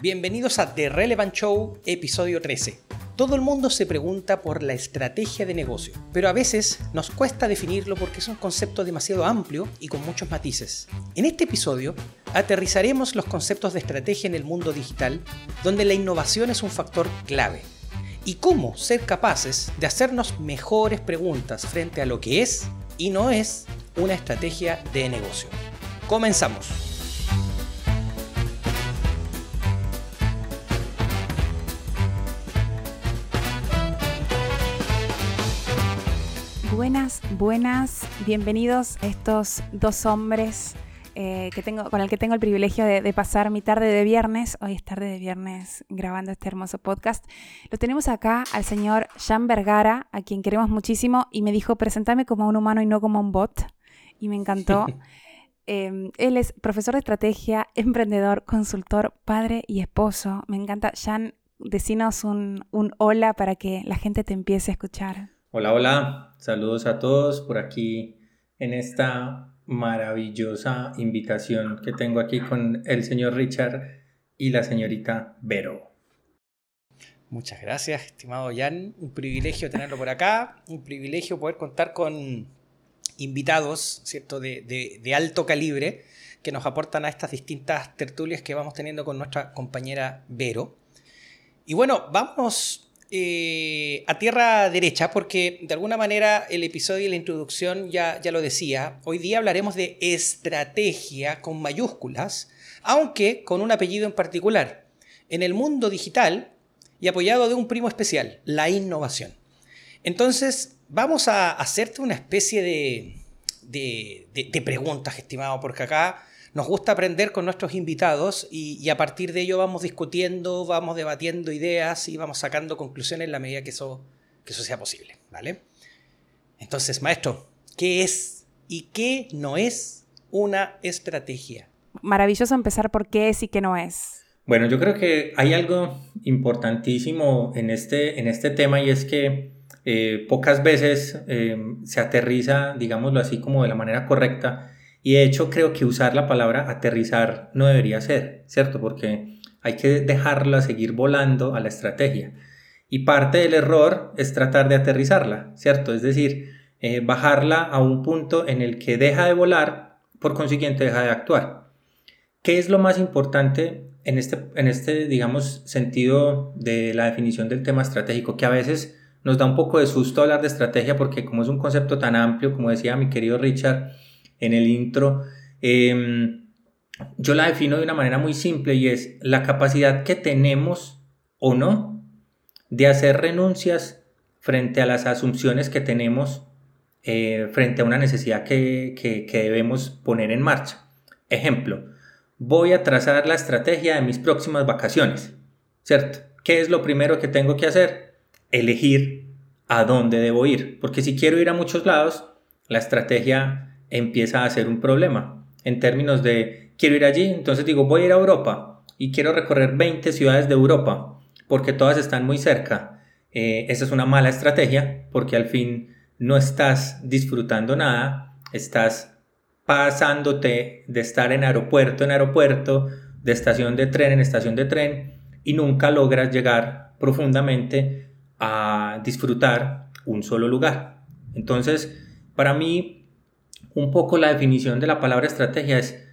Bienvenidos a The Relevant Show, episodio 13. Todo el mundo se pregunta por la estrategia de negocio, pero a veces nos cuesta definirlo porque es un concepto demasiado amplio y con muchos matices. En este episodio aterrizaremos los conceptos de estrategia en el mundo digital, donde la innovación es un factor clave, y cómo ser capaces de hacernos mejores preguntas frente a lo que es y no es una estrategia de negocio. Comenzamos. Buenas, buenas, bienvenidos estos dos hombres eh, que tengo, con el que tengo el privilegio de, pasar mi tarde de viernes. Hoy es tarde de viernes grabando este hermoso podcast. Lo tenemos acá al señor Jean Vergara, a quien queremos muchísimo, y me dijo, presentame como un humano y no como un bot. Y me encantó. Em, él es profesor de estrategia, emprendedor, consultor, padre y esposo. Me encanta. Jean, decinos un, un hola para que la gente te empiece a escuchar. Hola, hola, saludos a todos por aquí en esta maravillosa invitación que tengo aquí con el señor Richard y la señorita Vero. Muchas gracias, estimado Jan. Un privilegio tenerlo por acá, un privilegio poder contar con invitados, ¿cierto?, de, de alto calibre que nos aportan a estas distintas tertulias que vamos teniendo con nuestra compañera Vero. Y bueno, vamos eh, a tierra derecha, porque de alguna manera el episodio y la introducción ya, ya lo decía. Hoy día hablaremos de estrategia con mayúsculas, aunque con un apellido en particular. En el mundo digital y apoyado de un primo especial, la innovación. Entonces, vamos a hacerte una especie de, de, de preguntas, estimado, porque acá nos gusta aprender con nuestros invitados y, a partir de ello vamos discutiendo, vamos debatiendo ideas y vamos sacando conclusiones en la medida que eso, que eso sea posible. ¿vale? Entonces, maestro, ¿qué es y qué no es una estrategia? Maravilloso empezar por qué es y qué no es. Bueno, yo creo que hay algo importantísimo en este, en este tema y es que eh, pocas veces eh, se aterriza, digámoslo así, como de la manera correcta y de hecho creo que usar la palabra aterrizar no debería ser, ¿cierto? Porque hay que dejarla seguir volando a la estrategia. Y parte del error es tratar de aterrizarla, ¿cierto? Es decir, eh, bajarla a un punto en el que deja de volar, por consiguiente deja de actuar. ¿Qué es lo más importante en este, en este, digamos, sentido de la definición del tema estratégico? Que a veces nos da un poco de susto hablar de estrategia porque como es un concepto tan amplio, como decía mi querido Richard, en el intro, em, yo la defino de una manera muy simple y es la capacidad que tenemos o no de hacer renuncias frente a las asunciones que tenemos eh, frente a una necesidad que, que debemos poner en marcha. Ejemplo, voy a trazar la estrategia de mis próximas vacaciones, ¿cierto? ¿Qué es lo primero que tengo que hacer? Elegir a dónde debo ir, porque si quiero ir a muchos lados, la estrategia empieza a ser un problema en términos de quiero ir allí, entonces digo voy a ir a Europa y quiero recorrer 20 ciudades de Europa porque todas están muy cerca. Eh, esa es una mala estrategia porque al fin no estás disfrutando nada, estás pasándote de estar en aeropuerto en aeropuerto, de estación de tren en estación de tren y nunca logras llegar profundamente a disfrutar un solo lugar. Entonces, para mí un poco la definición de la palabra estrategia es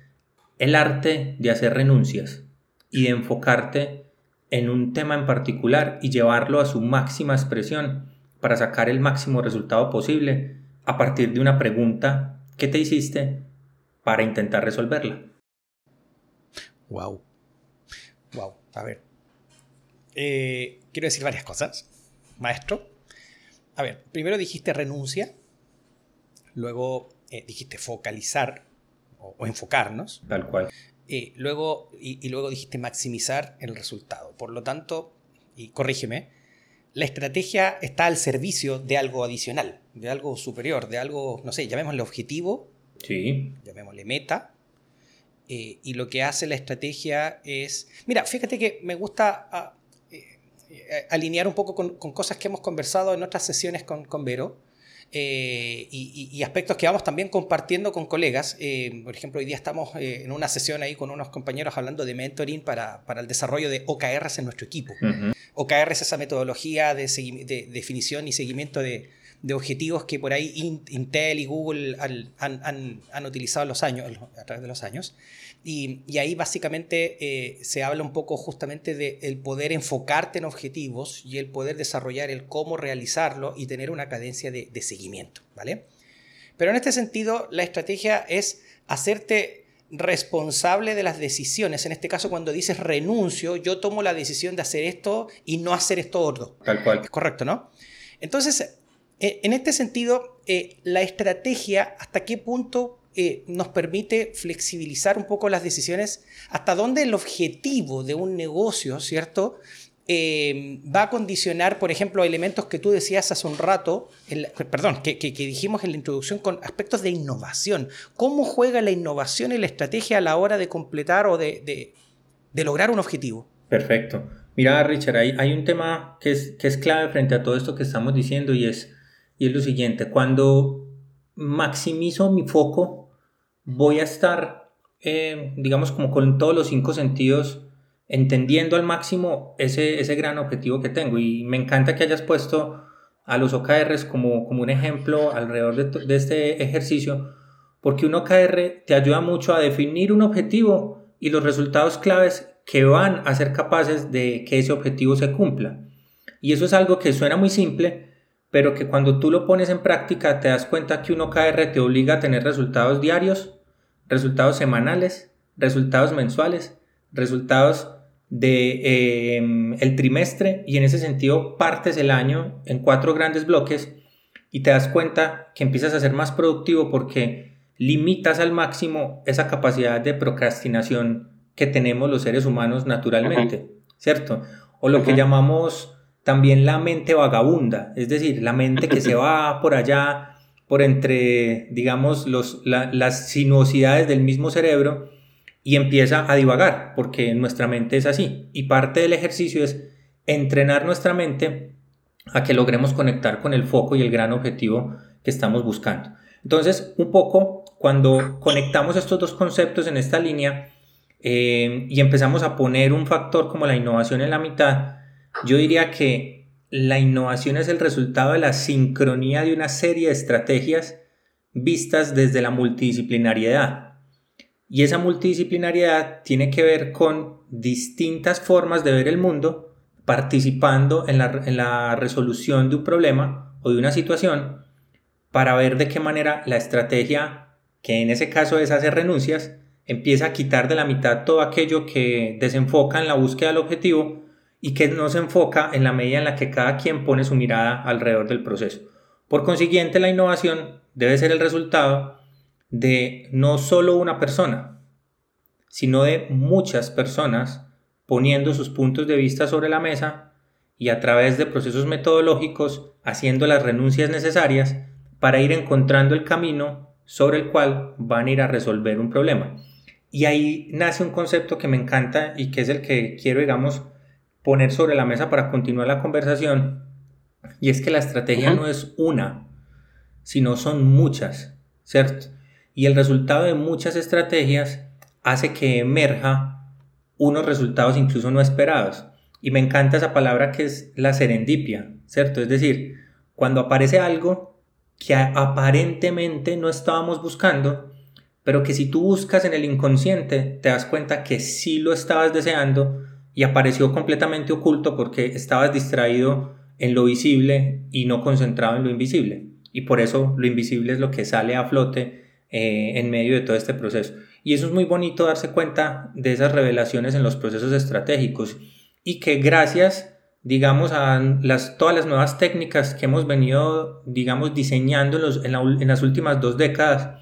el arte de hacer renuncias y de enfocarte en un tema en particular y llevarlo a su máxima expresión para sacar el máximo resultado posible a partir de una pregunta que te hiciste para intentar resolverla. Wow. Wow. A ver. Eh, quiero decir varias cosas, maestro. A ver, primero dijiste renuncia, luego eh, dijiste focalizar o, enfocarnos. Tal cual. Eh, luego, y, luego dijiste maximizar el resultado. Por lo tanto, y corrígeme, la estrategia está al servicio de algo adicional, de algo superior, de algo, no sé, llamémosle objetivo, sí. llamémosle meta. Eh, y lo que hace la estrategia es. Mira, fíjate que me gusta ah, alinear un poco con, cosas que hemos conversado en otras sesiones con, con Vero eh, y, aspectos que vamos también compartiendo con colegas. Eh, por ejemplo, hoy día estamos eh, en una sesión ahí con unos compañeros hablando de mentoring para, para el desarrollo de OKRs en nuestro equipo. OKR es esa metodología de, de definición y seguimiento de, de objetivos que por ahí Intel y Google han, han, han, utilizado los años, a través de los años. Y, y ahí básicamente eh, se habla un poco justamente del el poder enfocarte en objetivos y el poder desarrollar el cómo realizarlo y tener una cadencia de, de seguimiento, ¿vale? Pero en este sentido, la estrategia es hacerte responsable de las decisiones. En este caso, cuando dices renuncio, yo tomo la decisión de hacer esto y no hacer esto otro. Tal cual. Es correcto, ¿no? Entonces, en este sentido, eh, la estrategia, ¿hasta qué punto eh, nos permite flexibilizar un poco las decisiones, hasta dónde el objetivo de un negocio, ¿cierto? Eh, va a condicionar, por ejemplo, elementos que tú decías hace un rato, perdón, que, dijimos en la introducción con aspectos de innovación. ¿Cómo juega la innovación y la estrategia a la hora de completar o de, lograr un objetivo? Perfecto. Mira, Richard, hay, un tema que es clave frente a todo esto que estamos diciendo y es, y es lo siguiente. Cuando maximizo mi foco voy a estar, eh, digamos, como con todos los cinco sentidos, entendiendo al máximo ese, ese gran objetivo que tengo. Y me encanta que hayas puesto a los OKRs como, como un ejemplo alrededor de, de este ejercicio, porque un OKR te ayuda mucho a definir un objetivo y los resultados claves que van a ser capaces de que ese objetivo se cumpla. Y eso es algo que suena muy simple, pero que cuando tú lo pones en práctica te das cuenta que un OKR te obliga a tener resultados diarios resultados semanales, resultados mensuales, resultados de em, el trimestre y en ese sentido partes el año en cuatro grandes bloques y te das cuenta que empiezas a ser más productivo porque limitas al máximo esa capacidad de procrastinación que tenemos los seres humanos naturalmente, ¿cierto? O lo que llamamos también la mente vagabunda, es decir, la mente que se va por allá por entre, digamos, los, las sinuosidades del mismo cerebro y empieza a divagar, porque nuestra mente es así. Y parte del ejercicio es entrenar nuestra mente a que logremos conectar con el foco y el gran objetivo que estamos buscando. Entonces, un poco, cuando conectamos estos dos conceptos en esta línea eh, y empezamos a poner un factor como la innovación en la mitad, yo diría que la innovación es el resultado de la sincronía de una serie de estrategias vistas desde la multidisciplinariedad. Y esa multidisciplinariedad tiene que ver con distintas formas de ver el mundo, participando en la, resolución de un problema o de una situación, para ver de qué manera la estrategia, que en ese caso es hacer renuncias, empieza a quitar de la mitad todo aquello que desenfoca en la búsqueda del objetivo y que no se enfoca en la medida en la que cada quien pone su mirada alrededor del proceso. Por consiguiente, la innovación debe ser el resultado de no solo una persona, sino de muchas personas poniendo sus puntos de vista sobre la mesa y a través de procesos metodológicos haciendo las renuncias necesarias para ir encontrando el camino sobre el cual van a ir a resolver un problema. Y ahí nace un concepto que me encanta y que es el que quiero, digamos, poner sobre la mesa para continuar la conversación, y es que la estrategia no es una, sino son muchas, ¿cierto? Y el resultado de muchas estrategias hace que emerja unos resultados incluso no esperados. Y me encanta esa palabra que es la serendipia, ¿cierto? Es decir, cuando aparece algo que aparentemente no estábamos buscando, pero que si tú buscas en el inconsciente te das cuenta que sí lo estabas deseando y apareció completamente oculto porque estabas distraído en lo visible y no concentrado en lo invisible. Y por eso lo invisible es lo que sale a flote eh, en medio de todo este proceso. Y eso es muy bonito darse cuenta de esas revelaciones en los procesos estratégicos y que gracias digamos, a las, todas las nuevas técnicas que hemos venido, digamos, diseñando en, en las últimas dos décadas,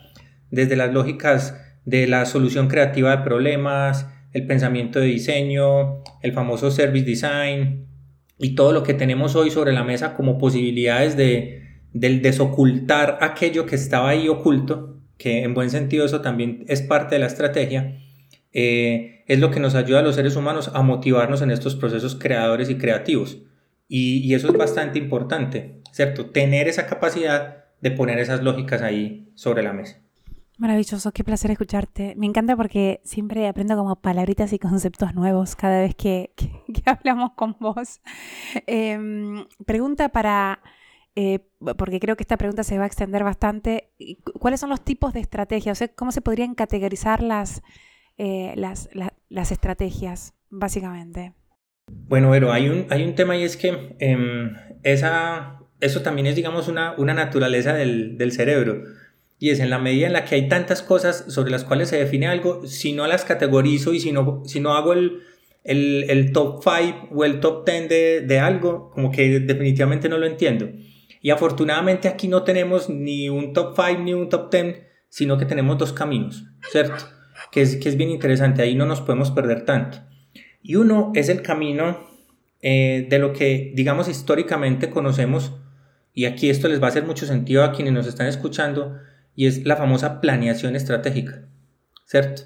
desde las lógicas de la solución creativa de problemas, el pensamiento de diseño, el famoso service design y todo lo que tenemos hoy sobre la mesa como posibilidades de, desocultar aquello que estaba ahí oculto, que en buen sentido eso también es parte de la estrategia, eh, es lo que nos ayuda a los seres humanos a motivarnos en estos procesos creadores y creativos. Y, y eso es bastante importante, ¿cierto? Tener esa capacidad de poner esas lógicas ahí sobre la mesa. Maravilloso, qué placer escucharte. Me encanta porque siempre aprendo como palabritas y conceptos nuevos cada vez que, hablamos con vos. Em, pregunta para, eh, porque creo que esta pregunta se va a extender bastante. ¿Cuáles son los tipos de estrategias? O sea, ¿cómo se podrían categorizar las, eh, las, las, estrategias, básicamente? Bueno, pero hay un, hay un tema y es que em, esa, eso también es, digamos, una, una naturaleza del, del cerebro y es en la medida en la que hay tantas cosas sobre las cuales se define algo, si no las categorizo y si no, si no hago el, el, el top 5 o el top 10 de, de, algo, como que definitivamente no lo entiendo. Y afortunadamente aquí no tenemos ni un top 5 ni un top 10, sino que tenemos dos caminos, ¿cierto? Que es, que es bien interesante, ahí no nos podemos perder tanto. Y uno es el camino eh, de lo que, digamos, históricamente conocemos, y aquí esto les va a hacer mucho sentido a quienes nos están escuchando, y es la famosa planeación estratégica, ¿cierto?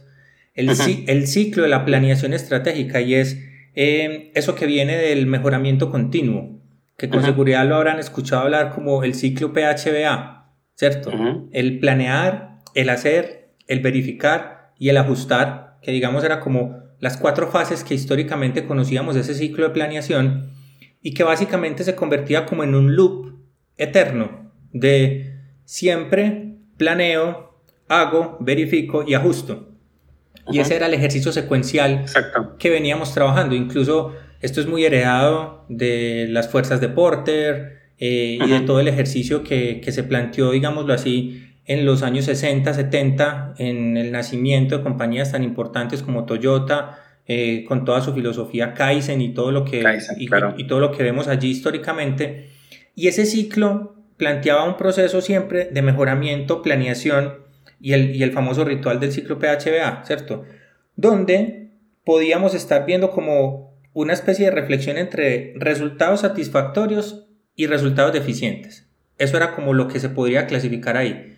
El, el ciclo de la planeación estratégica y es em, eso que viene del mejoramiento continuo, que con seguridad lo habrán escuchado hablar como el ciclo PHBA, ¿cierto? El planear, el hacer, el verificar y el ajustar, que digamos era como las cuatro fases que históricamente conocíamos de ese ciclo de planeación y que básicamente se convertía como en un loop eterno de siempre planeo, hago, verifico y ajusto. Y ese era el ejercicio secuencial que veníamos trabajando. Incluso esto es muy heredado de las fuerzas de Porter eh, y de todo el ejercicio que, se planteó, digámoslo así, en los años 60, 70, en el nacimiento de compañías tan importantes como Toyota, eh, con toda su filosofía Kaizen y todo lo que, y todo lo que vemos allí históricamente. Y ese ciclo planteaba un proceso siempre de mejoramiento, planeación y el, el famoso ritual del ciclo PHBA, ¿cierto? Donde podíamos estar viendo como una especie de reflexión entre resultados satisfactorios y resultados deficientes. Eso era como lo que se podría clasificar ahí.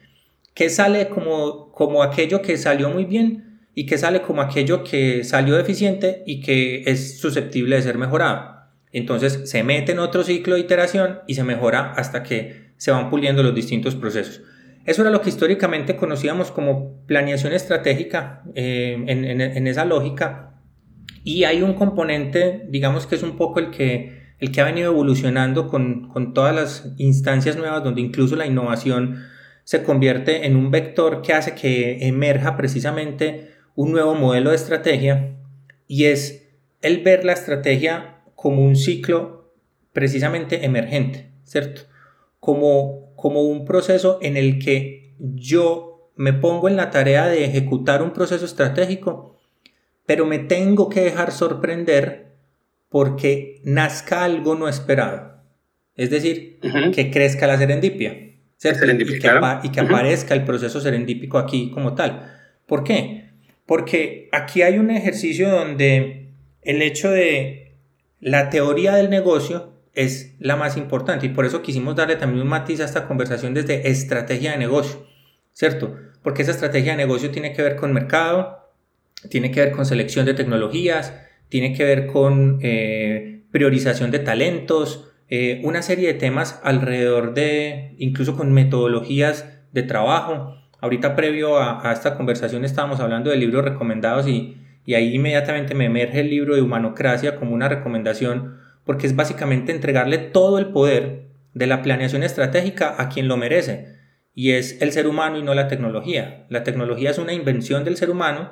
¿Qué sale como, como aquello que salió muy bien y qué sale como aquello que salió deficiente y que es susceptible de ser mejorado? Entonces se mete en otro ciclo de iteración y se mejora hasta que se van puliendo los distintos procesos. Eso era lo que históricamente conocíamos como planeación estratégica eh, en, esa lógica. Y hay un componente, digamos que es un poco el que, el que ha venido evolucionando con, con todas las instancias nuevas, donde incluso la innovación se convierte en un vector que hace que emerja precisamente un nuevo modelo de estrategia y es el ver la estrategia como un ciclo precisamente emergente, ¿cierto? Como, como un proceso en el que yo me pongo en la tarea de ejecutar un proceso estratégico, pero me tengo que dejar sorprender porque nazca algo no esperado. Es decir, que crezca la serendipia. y, que, aparezca el proceso serendípico aquí como tal. ¿Por qué? Porque aquí hay un ejercicio donde el hecho de la teoría del negocio es la más importante y por eso quisimos darle también un matiz a esta conversación desde estrategia de negocio, ¿cierto? Porque esa estrategia de negocio tiene que ver con mercado, tiene que ver con selección de tecnologías, tiene que ver con eh, priorización de talentos, eh, una serie de temas alrededor de, incluso con metodologías de trabajo. Ahorita previo a, esta conversación estábamos hablando de libros recomendados y, y ahí inmediatamente me emerge el libro de Humanocracia como una recomendación porque es básicamente entregarle todo el poder de la planeación estratégica a quien lo merece, y es el ser humano y no la tecnología. La tecnología es una invención del ser humano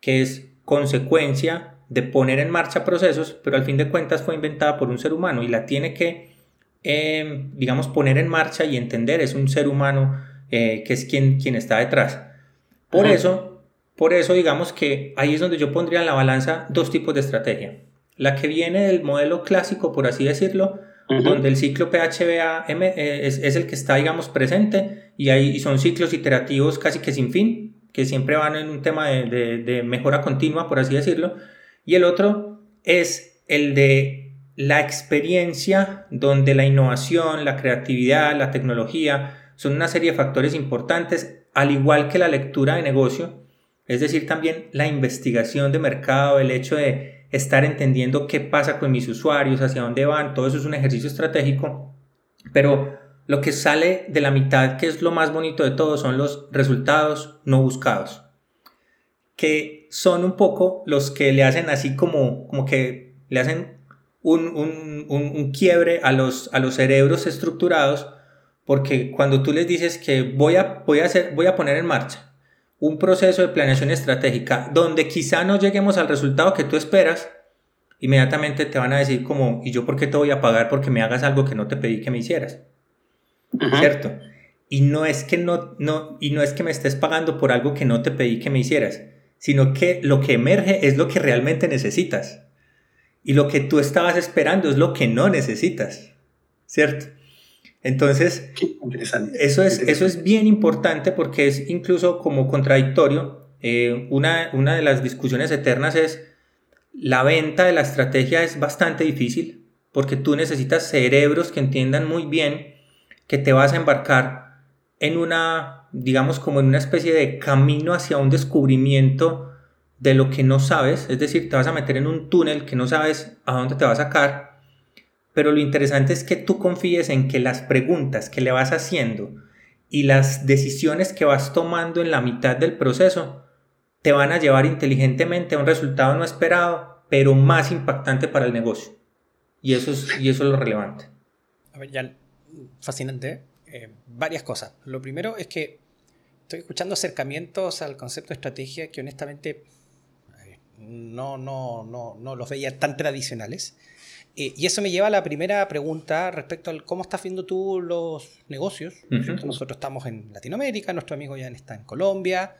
que es consecuencia de poner en marcha procesos, pero al fin de cuentas fue inventada por un ser humano y la tiene que, em, digamos, poner en marcha y entender, es un ser humano eh, que es quien, quien está detrás. Por eso, por eso digamos que ahí es donde yo pondría en la balanza dos tipos de estrategia la que viene del modelo clásico, por así decirlo, donde el ciclo PHBA eh, es, es, el que está, digamos, presente y, hay, son ciclos iterativos casi que sin fin, que siempre van en un tema de, de, mejora continua, por así decirlo. Y el otro es el de la experiencia, donde la innovación, la creatividad, la tecnología son una serie de factores importantes, al igual que la lectura de negocio, es decir, también la investigación de mercado, el hecho de estar entendiendo qué pasa con mis usuarios, hacia dónde van, todo eso es un ejercicio estratégico, pero lo que sale de la mitad, que es lo más bonito de todo, son los resultados no buscados, que son un poco los que le hacen así como, como que le hacen un, quiebre a los, a los cerebros estructurados, porque cuando tú les dices que voy a, voy, a hacer, voy a poner en marcha un proceso de planeación estratégica donde quizá no lleguemos al resultado que tú esperas, inmediatamente te van a decir como, ¿y yo por qué te voy a pagar porque me hagas algo que no te pedí que me hicieras? ¿Cierto? Y no es que no, no, y no es que me estés pagando por algo que no te pedí que me hicieras, sino que lo que emerge es lo que realmente necesitas. Y lo que tú estabas esperando es lo que no necesitas. ¿Cierto? Entonces, Eso, es, eso es bien importante porque es incluso como contradictorio. Eh, una, una de las discusiones eternas es la venta de la estrategia es bastante difícil porque tú necesitas cerebros que entiendan muy bien que te vas a embarcar en una, digamos, como en una especie de camino hacia un descubrimiento de lo que no sabes, es decir, te vas a meter en un túnel que no sabes a dónde te va a sacar, pero lo interesante es que tú confíes en que las preguntas que le vas haciendo y las decisiones que vas tomando en la mitad del proceso te van a llevar inteligentemente a un resultado no esperado, pero más impactante para el negocio. Y eso es, y eso es lo relevante. A ver, Jan, fascinante. Eh, varias cosas. Lo primero es que estoy escuchando acercamientos al concepto de estrategia que honestamente eh, no, no, no, no los veía tan tradicionales. Eh, y eso me lleva a la primera pregunta respecto al cómo estás viendo tú los negocios. Nosotros estamos en Latinoamérica, nuestro amigo Jan está en Colombia,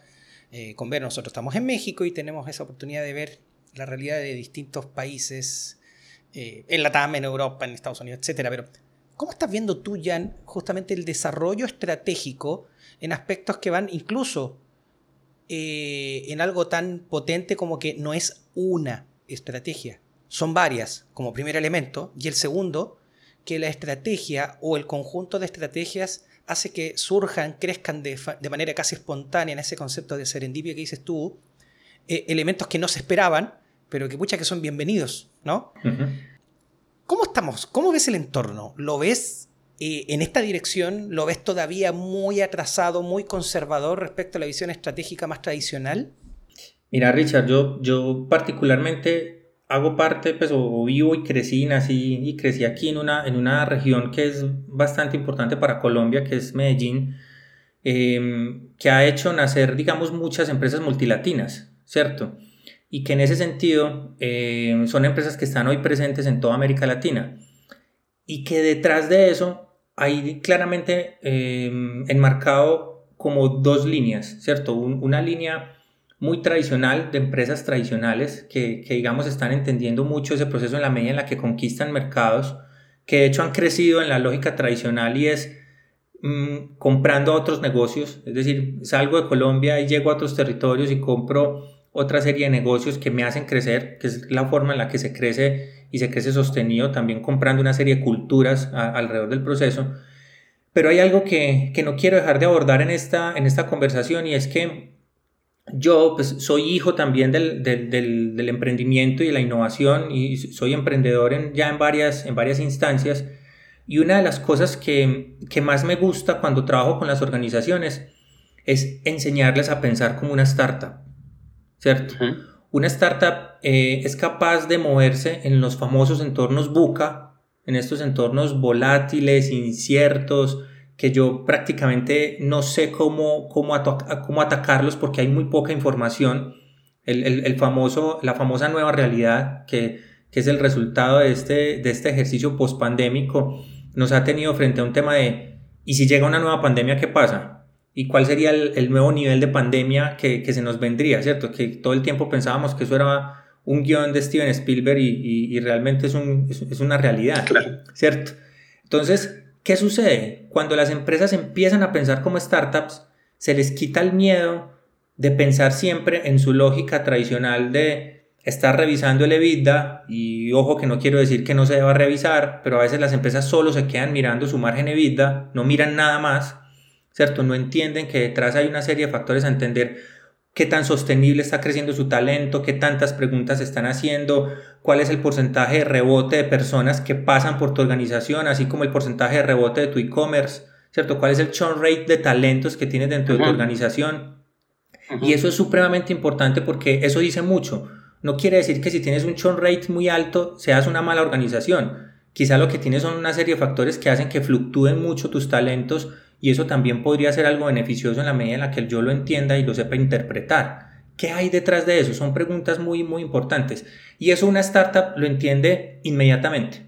eh, con ver, nosotros estamos en México y tenemos esa oportunidad de ver la realidad de distintos países, eh, en TAM, en Europa, en Estados Unidos, etc. Pero, ¿cómo estás viendo tú, Jan, justamente el desarrollo estratégico en aspectos que van incluso eh, en algo tan potente como que no es una estrategia, son varias como primer elemento, y el segundo, que la estrategia o el conjunto de estrategias hace que surjan, crezcan de, manera casi espontánea en ese concepto de serendipia que dices tú, eh, elementos que no se esperaban, pero que muchas que son bienvenidos, ¿no? ¿Cómo estamos? ¿Cómo ves el entorno? ¿Lo ves eh, en esta dirección? ¿Lo ves todavía muy atrasado, muy conservador respecto a la visión estratégica más tradicional? Mira, Richard, yo, yo particularmente hago parte, pues, o, vivo y crecí, nací y crecí aquí en una, en una región que es bastante importante para Colombia, que es Medellín, em, que ha hecho nacer, digamos, muchas empresas multilatinas, ¿cierto? Y que en ese sentido em, son empresas que están hoy presentes en toda América Latina. Y que detrás de eso hay claramente em, enmarcado como dos líneas, ¿cierto? una línea muy tradicional, de empresas tradicionales que, digamos están entendiendo mucho ese proceso en la medida en la que conquistan mercados, que de hecho han crecido en la lógica tradicional y es mm, comprando otros negocios, es decir, salgo de Colombia y llego a otros territorios y compro otra serie de negocios que me hacen crecer, que es la forma en la que se crece y se crece sostenido, también comprando una serie de culturas alrededor del proceso. Pero hay algo que, que, no quiero dejar de abordar en esta, en esta conversación y es que yo pues, soy hijo también del, del, del, emprendimiento y de la innovación y soy emprendedor en, ya en varias, en varias instancias. Y una de las cosas que, que más me gusta cuando trabajo con las organizaciones es enseñarles a pensar como una startup, ¿cierto? Una startup eh, es capaz de moverse en los famosos entornos buca, en estos entornos volátiles, inciertos, que yo prácticamente no sé cómo, cómo, cómo atacarlos porque hay muy poca información. El, el, famoso, la famosa nueva realidad que, que, es el resultado de este, de este ejercicio pospandémico nos ha tenido frente a un tema de ¿y si llega una nueva pandemia qué pasa? ¿Y cuál sería el, el nuevo nivel de pandemia que, que, se nos vendría? ¿Cierto? Que todo el tiempo pensábamos que eso era un guion de Steven Spielberg y, y, realmente es, un, es, una realidad. ¿Cierto? Entonces, ¿Qué sucede? Cuando las empresas empiezan a pensar como startups, se les quita el miedo de pensar siempre en su lógica tradicional de estar revisando el EBITDA y ojo que no quiero decir que no se deba revisar, pero a veces las empresas solo se quedan mirando su margen EBITDA, no miran nada más, ¿cierto? No entienden que detrás hay una serie de factores a entender qué tan sostenible está creciendo su talento, qué tantas preguntas están haciendo, cuál es el porcentaje de rebote de personas que pasan por tu organización, así como el porcentaje de rebote de tu e-commerce, ¿cierto? ¿Cuál es el churn rate de talentos que tienes dentro de tu organización? Y eso es supremamente importante porque eso dice mucho. No quiere decir que si tienes un churn rate muy alto seas una mala organización. Quizá lo que tienes son una serie de factores que hacen que fluctúen mucho tus talentos y eso también podría ser algo beneficioso en la medida en la que yo lo entienda y lo sepa interpretar. ¿Qué hay detrás de eso? Son preguntas muy, muy importantes. Y eso una startup lo entiende inmediatamente.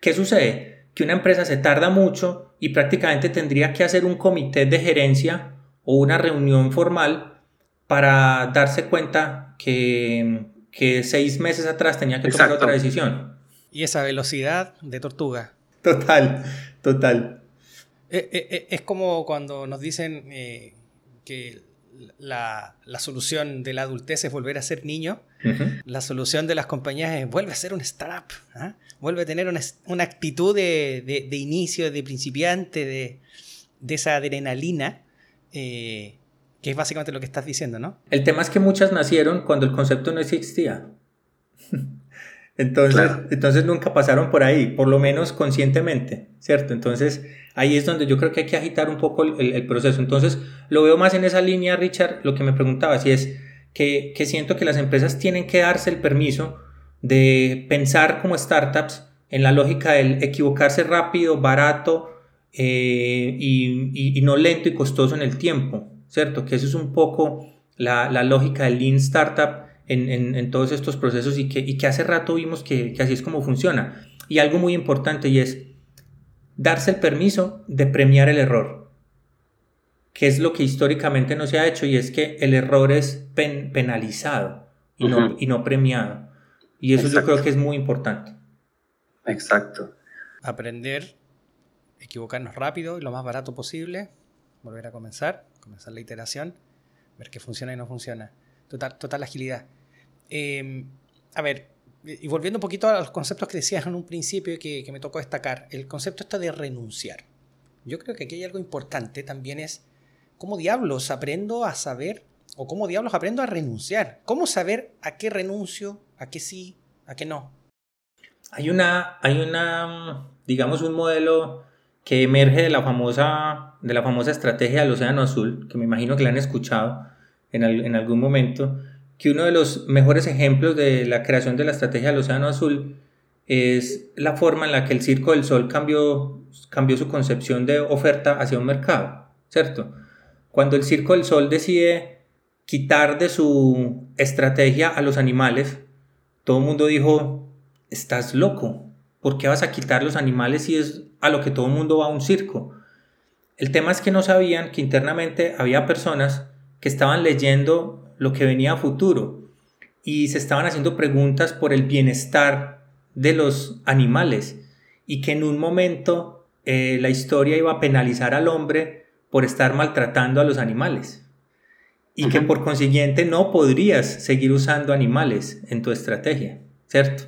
¿Qué sucede? Que una empresa se tarda mucho y prácticamente tendría que hacer un comité de gerencia o una reunión formal para darse cuenta que, que seis meses atrás tenía que tomar otra decisión. Y esa velocidad de tortuga. Total, total. Eh, eh, eh, es como cuando nos dicen que la, solución de la adultez es volver a ser niño. La solución de las compañías es vuelve a ser un startup. ¿ah? Vuelve a tener una, actitud de, inicio, de principiante, de, esa adrenalina, que es básicamente lo que estás diciendo, ¿no? El tema es que muchas nacieron cuando el concepto no existía. Entonces, entonces nunca pasaron por ahí, por lo menos conscientemente, ¿cierto? Entonces ahí es donde yo creo que hay que agitar un poco el, proceso. Entonces lo veo más en esa línea, Richard, lo que me preguntaba, si es que, que, siento que las empresas tienen que darse el permiso de pensar como startups en la lógica del equivocarse rápido, barato eh, y, y, no lento y costoso en el tiempo, ¿cierto? Que eso es un poco la, la lógica del Lean Startup en, todos estos procesos y que, y que hace rato vimos que, así es como funciona. Y algo muy importante y es darse el permiso de premiar el error, que es lo que históricamente no se ha hecho y es que el error es penalizado y, no, y no premiado. Y eso yo creo que es muy importante. Exacto. Aprender, equivocarnos rápido y lo más barato posible, volver a comenzar, comenzar la iteración, ver qué funciona y no funciona. Total, total agilidad. Em, a ver, y volviendo un poquito a los conceptos que decías en un principio que, que me tocó destacar, el concepto está de renunciar. Yo creo que aquí hay algo importante también es cómo diablos aprendo a saber o cómo diablos aprendo a renunciar. ¿Cómo saber a qué renuncio, a qué sí, a qué no? Hay una, hay una, digamos, un modelo que emerge de la famosa, de la famosa estrategia del Océano Azul, que me imagino que la han escuchado en algún momento, que uno de los mejores ejemplos de la creación de la estrategia del Océano Azul es la forma en la que el Circo del Sol cambió, cambió su concepción de oferta hacia un mercado, ¿cierto? Cuando el Circo del Sol decide quitar de su estrategia a los animales, todo el mundo dijo, estás loco, ¿por qué vas a quitar los animales si es a lo que todo el mundo va a un circo? El tema es que no sabían que internamente había personas que estaban leyendo lo que venía a futuro. Y se estaban haciendo preguntas por el bienestar de los animales y que en un momento eh, la historia iba a penalizar al hombre por estar maltratando a los animales. Y que por consiguiente no podrías seguir usando animales en tu estrategia, ¿cierto?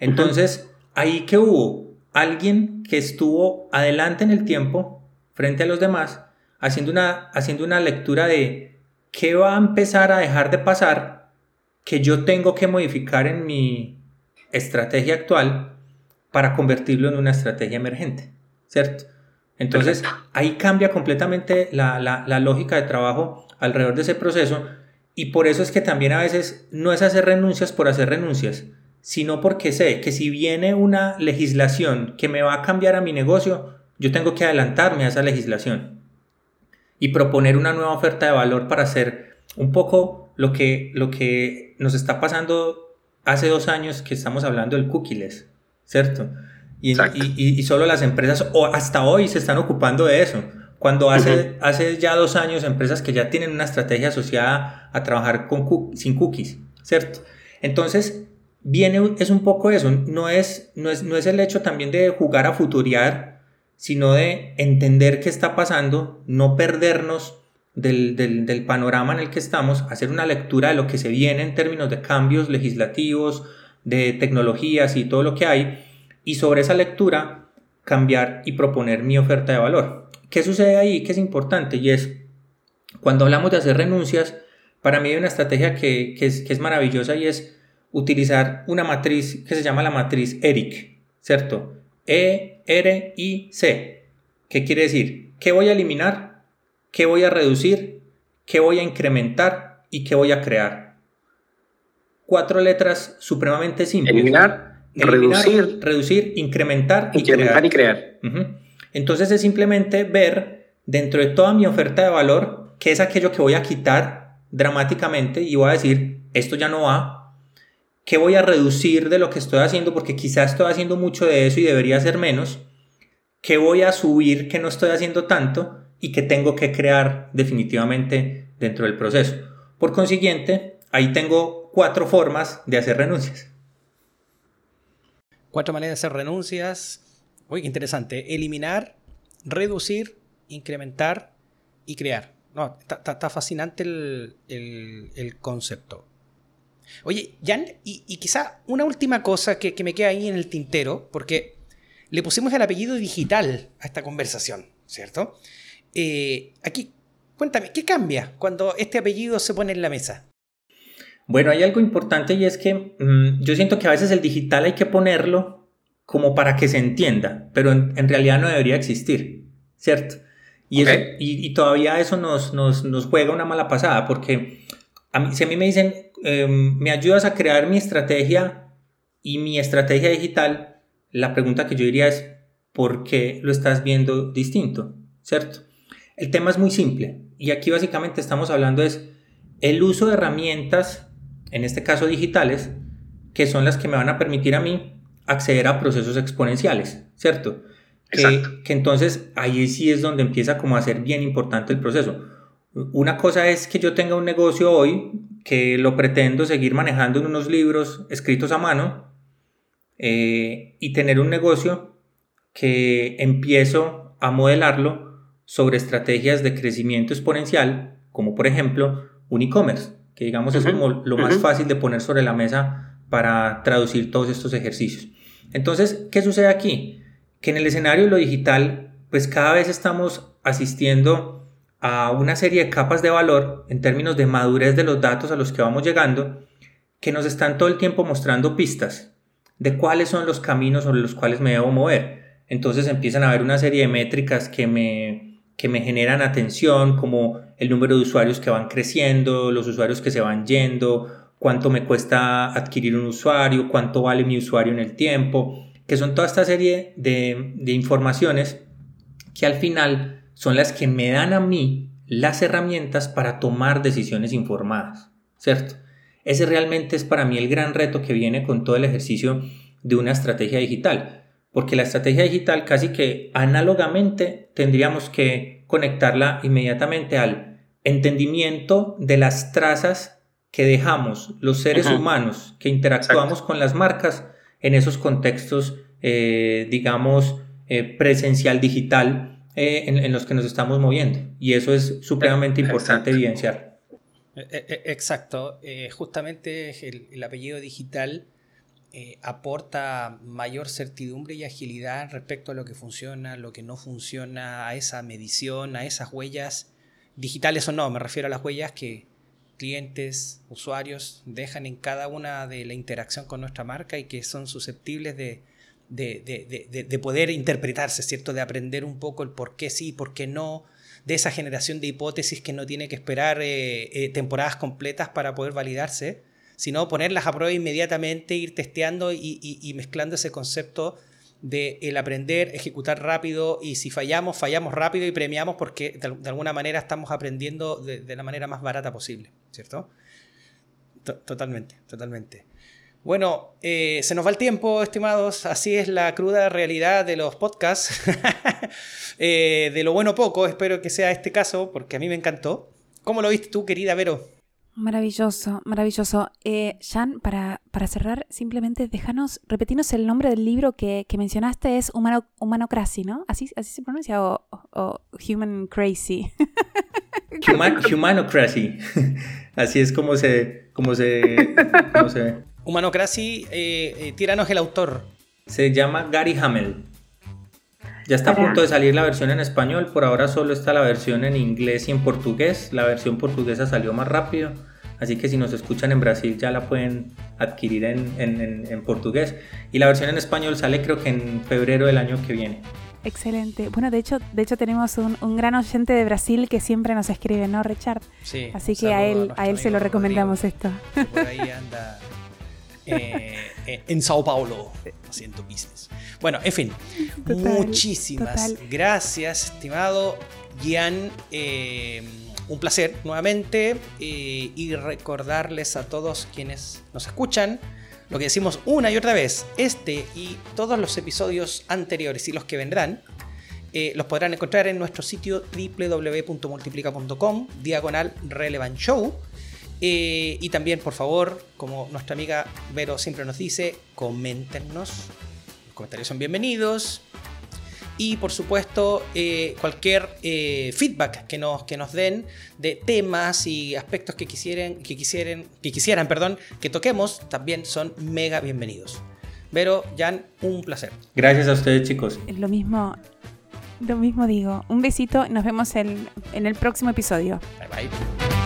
Entonces, ahí que hubo alguien que estuvo adelante en el tiempo frente a los demás, haciendo una, haciendo una lectura de ¿qué va a empezar a dejar de pasar que yo tengo que modificar en mi estrategia actual para convertirlo en una estrategia emergente? ¿Cierto? Entonces ahí cambia completamente la, la, lógica de trabajo alrededor de ese proceso y por eso es que también a veces no es hacer renuncias por hacer renuncias, sino porque sé que si viene una legislación que me va a cambiar a mi negocio, yo tengo que adelantarme a esa legislación y proponer una nueva oferta de valor para hacer un poco lo que, lo que nos está pasando hace dos años que estamos hablando del cookies, ¿cierto? Y, y, y, solo las empresas, o hasta hoy, se están ocupando de eso. Cuando hace, hace ya dos años, empresas que ya tienen una estrategia asociada a trabajar con sin cookies, ¿cierto? Entonces, viene, es un poco eso, no es, no es, no es el hecho también de jugar a futuriar sino de entender qué está pasando, no perdernos del, panorama en el que estamos, hacer una lectura de lo que se viene en términos de cambios legislativos, de tecnologías y todo lo que hay, y sobre esa lectura cambiar y proponer mi oferta de valor. ¿Qué sucede ahí? Que es importante y es, cuando hablamos de hacer renuncias, para mí hay una estrategia que, es, que es maravillosa y es utilizar una matriz que se llama la matriz ERIC, ¿cierto? E, R, I, C. ¿Qué quiere decir? ¿Qué voy a eliminar? ¿Qué voy a reducir? ¿Qué voy a incrementar? ¿Y qué voy a crear? Cuatro letras supremamente simples. Eliminar, reducir, reducir, incrementar, y crear. Y crear. Entonces es simplemente ver dentro de toda mi oferta de valor qué es aquello que voy a quitar dramáticamente y voy a decir, esto ya no va, qué voy a reducir de lo que estoy haciendo porque quizás estoy haciendo mucho de eso y debería hacer menos, qué voy a subir que no estoy haciendo tanto y qué tengo que crear definitivamente dentro del proceso. Por consiguiente, ahí tengo cuatro formas de hacer renuncias. Cuatro maneras de hacer renuncias. Uy, interesante. Eliminar, reducir, incrementar y crear. No, está, fascinante el, concepto. Oye, Jan, y, quizá una última cosa que, me queda ahí en el tintero, porque le pusimos el apellido digital a esta conversación, ¿cierto? Eh, aquí, cuéntame, ¿qué cambia cuando este apellido se pone en la mesa? Bueno, hay algo importante y es que mm, yo siento que a veces el digital hay que ponerlo como para que se entienda, pero en realidad no debería existir, ¿cierto? Y, y, todavía eso nos, nos, nos, juega una mala pasada, porque a mí, si a mí me dicen, em, me ayudas a crear mi estrategia y mi estrategia digital, la pregunta que yo diría es, ¿por qué lo estás viendo distinto? ¿Cierto? El tema es muy simple y aquí básicamente estamos hablando es el uso de herramientas, en este caso digitales, que son las que me van a permitir a mí acceder a procesos exponenciales, ¿cierto? Que, entonces ahí sí es donde empieza como a ser bien importante el proceso. Una cosa es que yo tenga un negocio hoy que lo pretendo seguir manejando en unos libros escritos a mano eh, y tener un negocio que empiezo a modelarlo sobre estrategias de crecimiento exponencial, como por ejemplo un e-commerce, que digamos es como lo más fácil de poner sobre la mesa para traducir todos estos ejercicios. Entonces, ¿qué sucede aquí? que en el escenario de lo digital, pues cada vez estamos asistiendo a una serie de capas de valor en términos de madurez de los datos a los que vamos llegando, que nos están todo el tiempo mostrando pistas de cuáles son los caminos sobre los cuales me debo mover. Entonces empiezan a haber una serie de métricas que me, que me generan atención, como el número de usuarios que van creciendo, los usuarios que se van yendo, cuánto me cuesta adquirir un usuario, cuánto vale mi usuario en el tiempo que son toda esta serie de, informaciones que al final son las que me dan a mí las herramientas para tomar decisiones informadas, ¿cierto? Ese realmente es para mí el gran reto que viene con todo el ejercicio de una estrategia digital, porque la estrategia digital casi que análogamente tendríamos que conectarla inmediatamente al entendimiento de las trazas que dejamos los seres humanos que interactuamos con las marcas en esos contextos, eh, digamos, eh, presencial digital eh, en, los que nos estamos moviendo. Y eso es supremamente importante evidenciar. Exacto. justamente el, apellido digital aporta mayor certidumbre y agilidad respecto a lo que funciona, lo que no funciona, a esa medición, a esas huellas digitales o no. Me refiero a las huellas que, clientes, usuarios dejan en cada una de la interacción con nuestra marca y que son susceptibles de, de, poder interpretarse, ¿cierto? De aprender un poco el por qué sí, por qué no, de esa generación de hipótesis que no tiene que esperar eh, eh, temporadas completas para poder validarse, sino ponerlas a prueba inmediatamente, ir testeando y mezclando ese concepto de el aprender, ejecutar rápido y si fallamos, fallamos rápido y premiamos porque de, alguna manera estamos aprendiendo de, la manera más barata posible, ¿cierto? totalmente, totalmente. Bueno, eh, se nos va el tiempo, estimados. Así es la cruda realidad de los podcasts. Eh, de lo bueno poco, espero que sea este caso, porque a mí me encantó. ¿Cómo lo viste tú, querida Vero? Maravilloso, maravilloso. Eh, Jan, para, para cerrar, simplemente déjanos, repetirnos el nombre del libro que, mencionaste, es Humano, Humanocracy, ¿no? ¿Así, así se pronuncia o, Human Crazy? humanocracy. así es como se, como se, ve. Humanocracy, eh, eh, tíranos el autor. Se llama Gary Hamel. Ya está a punto de salir la versión en español, por ahora solo está la versión en inglés y en portugués. La versión portuguesa salió más rápido, así que si nos escuchan en Brasil ya la pueden adquirir en, en portugués. Y la versión en español sale creo que en febrero del año que viene. Excelente. Bueno, de hecho, de hecho tenemos un, un, gran oyente de Brasil que siempre nos escribe, ¿no, Richard? Sí. Así que a él, a, él se lo recomendamos esto. Por ahí anda eh, eh, en Sao Paulo haciendo business. Bueno, en fin, muchísimas gracias, estimado Gian. Eh, un placer nuevamente y recordarles a todos quienes nos escuchan lo que decimos una y otra vez, este y todos los episodios anteriores y los que vendrán, eh, los podrán encontrar en nuestro sitio www.multiplica.com, diagonal relevant show. Eh, y también, por favor, como nuestra amiga Vero siempre nos dice, coméntenos. Los comentarios son bienvenidos. Y por supuesto, eh, cualquier eh, feedback que nos, que nos den de temas y aspectos que quisieran, que quisieran, que quisieran perdón, que toquemos, también son mega bienvenidos. Vero, Jan, un placer. Gracias a ustedes, chicos. Lo mismo, lo mismo digo. Un besito, nos vemos en el próximo episodio. Bye bye.